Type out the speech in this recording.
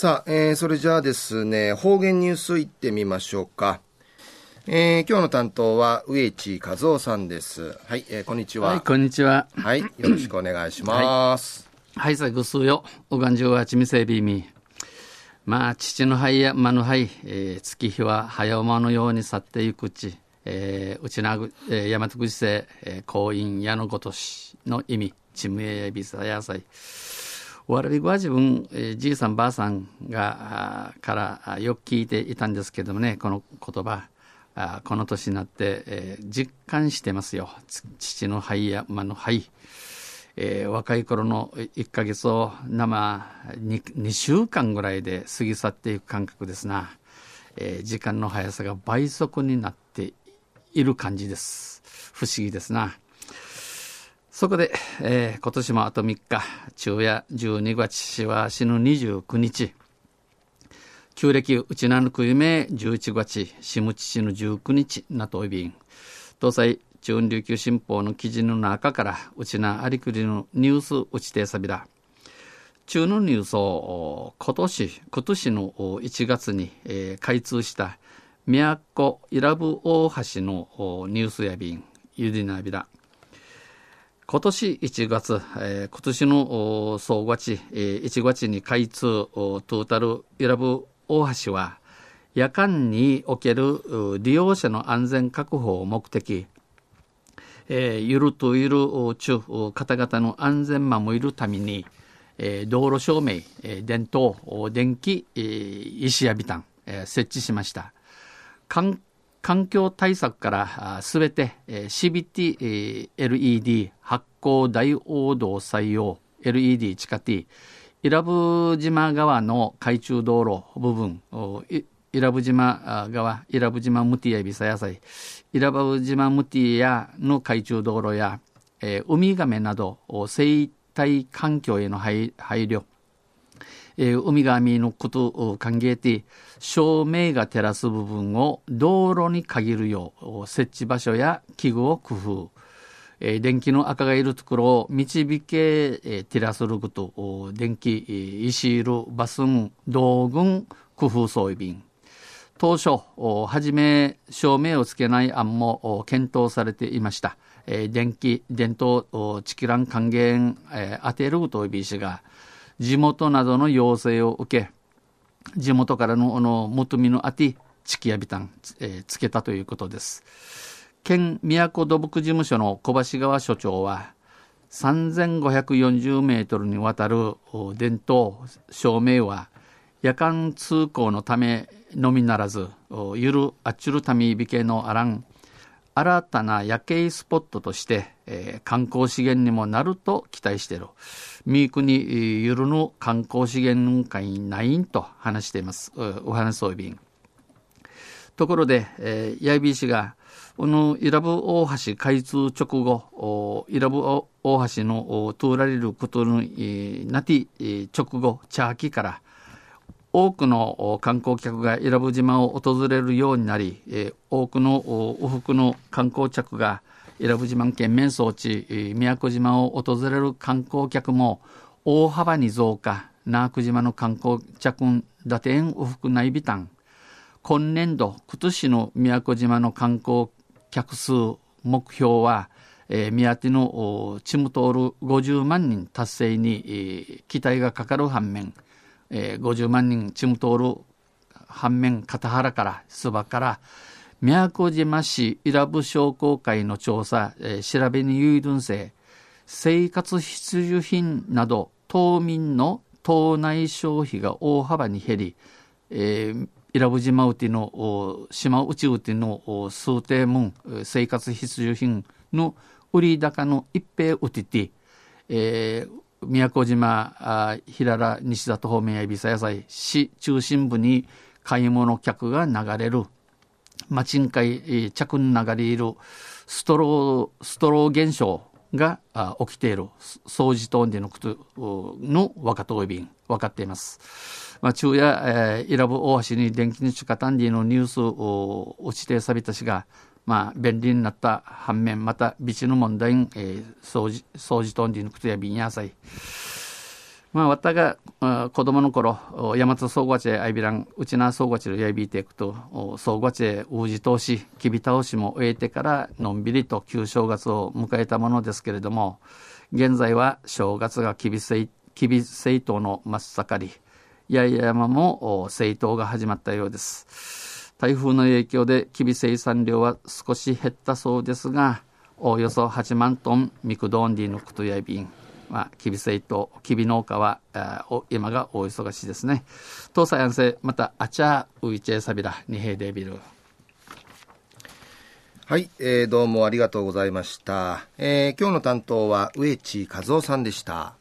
さあ、えー、それじゃあですね、方言ニュースいってみましょうか。えー、今日の担当は植地和夫さんです。はい、えー、こんにちは。はい、こんにちは。はい、よろしくお願いします。はい、さぐすよ。おがんじゅうはちみせびみ。まあ、父の灰や間の灰、えー、月日は早馬のように去っていくうち、えー、うちなぐ、えー、大和口世、えー、婚姻矢のごとしの意味、ちむえびさやさい。我々は自分、えー、じいさんばあさんがからよく聞いていたんですけどもねこの言葉あこの年になって、えー、実感してますよ。父の肺や間の肺、えー、若い頃の1ヶ月を生 2, 2週間ぐらいで過ぎ去っていく感覚ですな、えー、時間の速さが倍速になっている感じです。不思議ですな。そこで、えー、今年もあと3日、昼夜12月は死ぬ29日、旧暦うちなぬく夢11月、しむちしぬ19日なといびん、東西中琉球新報の記事の中から、うちなありくりのニュースうちてさびら。中のニュースを今年、今年の1月に、えー、開通した宮古伊良部大橋のニュースやびん、ゆりなびら。今年1月、えー、今年の総月、えー、1月に開通トータル選ぶ大橋は夜間における利用者の安全確保を目的、えー、ゆるとゆる中方々の安全守るために、えー、道路照明、えー、電灯、電気、えー、石やビタン、えー、設置しました。観環境対策からすべて CBT LED 発光ダイオード採用 LED 地下 T 伊良部島側の海中道路部分伊良部島側伊良部島ムティアビサ野菜伊良部島ムティアの海中道路や、えー、ウミガメなど生態環境への配慮えー、海が見のことを歓迎て、照明が照らす部分を道路に限るよう、設置場所や器具を工夫。えー、電気の赤がいるところを導け、えー、照らすること、電気、石色、バスン、道具、工夫装備便。当初、はじめ照明をつけない案も検討されていました。え、電気、電灯、チキラン還元、え、当てるというしが、地元などの要請を受け、地元からのあの求めのあて、地気やびたん、え、つけたということです。県都土木事務所の小橋川所長は、3540メートルにわたる伝統照明は、夜間通行のためのみならず、ゆるあっちゅるためびけのあらん、新たな夜景スポットとして、えー、観光資源にもなると期待している。三国ゆるの観光資源会ないんと話しています。お話そうびん。ところで、えー、八重市が、この伊良部大橋開通直後、伊良部大橋の通られることになって直後、茶秋から、多くの観光客が伊良部島を訪れるようになり、多くの往復の観光客が伊良部島県面装置宮古島を訪れる観光客も大幅に増加。那久島の観光客打点往復内備単今年度今年の宮古島の観光客数目標は、え、宮手のチムトール50万人達成に、え、期待がかかる反面、えー、50万人チムトール反面片原から須場から宮古島市伊良部商工会の調査、えー、調べに有分性生活必需品など島民の島内消費が大幅に減り、えー、伊良部島うての島内うての数定門生活必需品の売り高の一平うてて、えー、宮古島あ、平良、西里方面やびさ野菜、市中心部に買い物客が流れる、町んかい、着に流れるストロー、ストロー現象が起きている、掃除等でのことの若と便、分かっています。まあ、昼夜、えー、伊良部大橋に電気に近たんでのニュースを落ちてさびたしが、まあ、便利になった反面、また、備地の問題、えー、掃除、掃除とんでのことや便やさい。まあ、わたが、子供の頃、大和総合地アイビラン、うちな総合地のやびいていくと、総合地へうじ通し、きび倒しも終えてから、のんびりと旧正月を迎えたものですけれども、現在は正月がきびせい、きび政党の真っ盛り、八重山も政党が始まったようです。台風の影響できび生産量は少し減ったそうですが、およそ8万トンミクドンディのクトヤビン、まあ、きびせいときび農家は、今が大忙しいですね。東西安政、また、あちゃういちえさびら、にへいでビル。はい、えー、どうもありがとうございました。えー、今日の担当は植地和夫さんでした。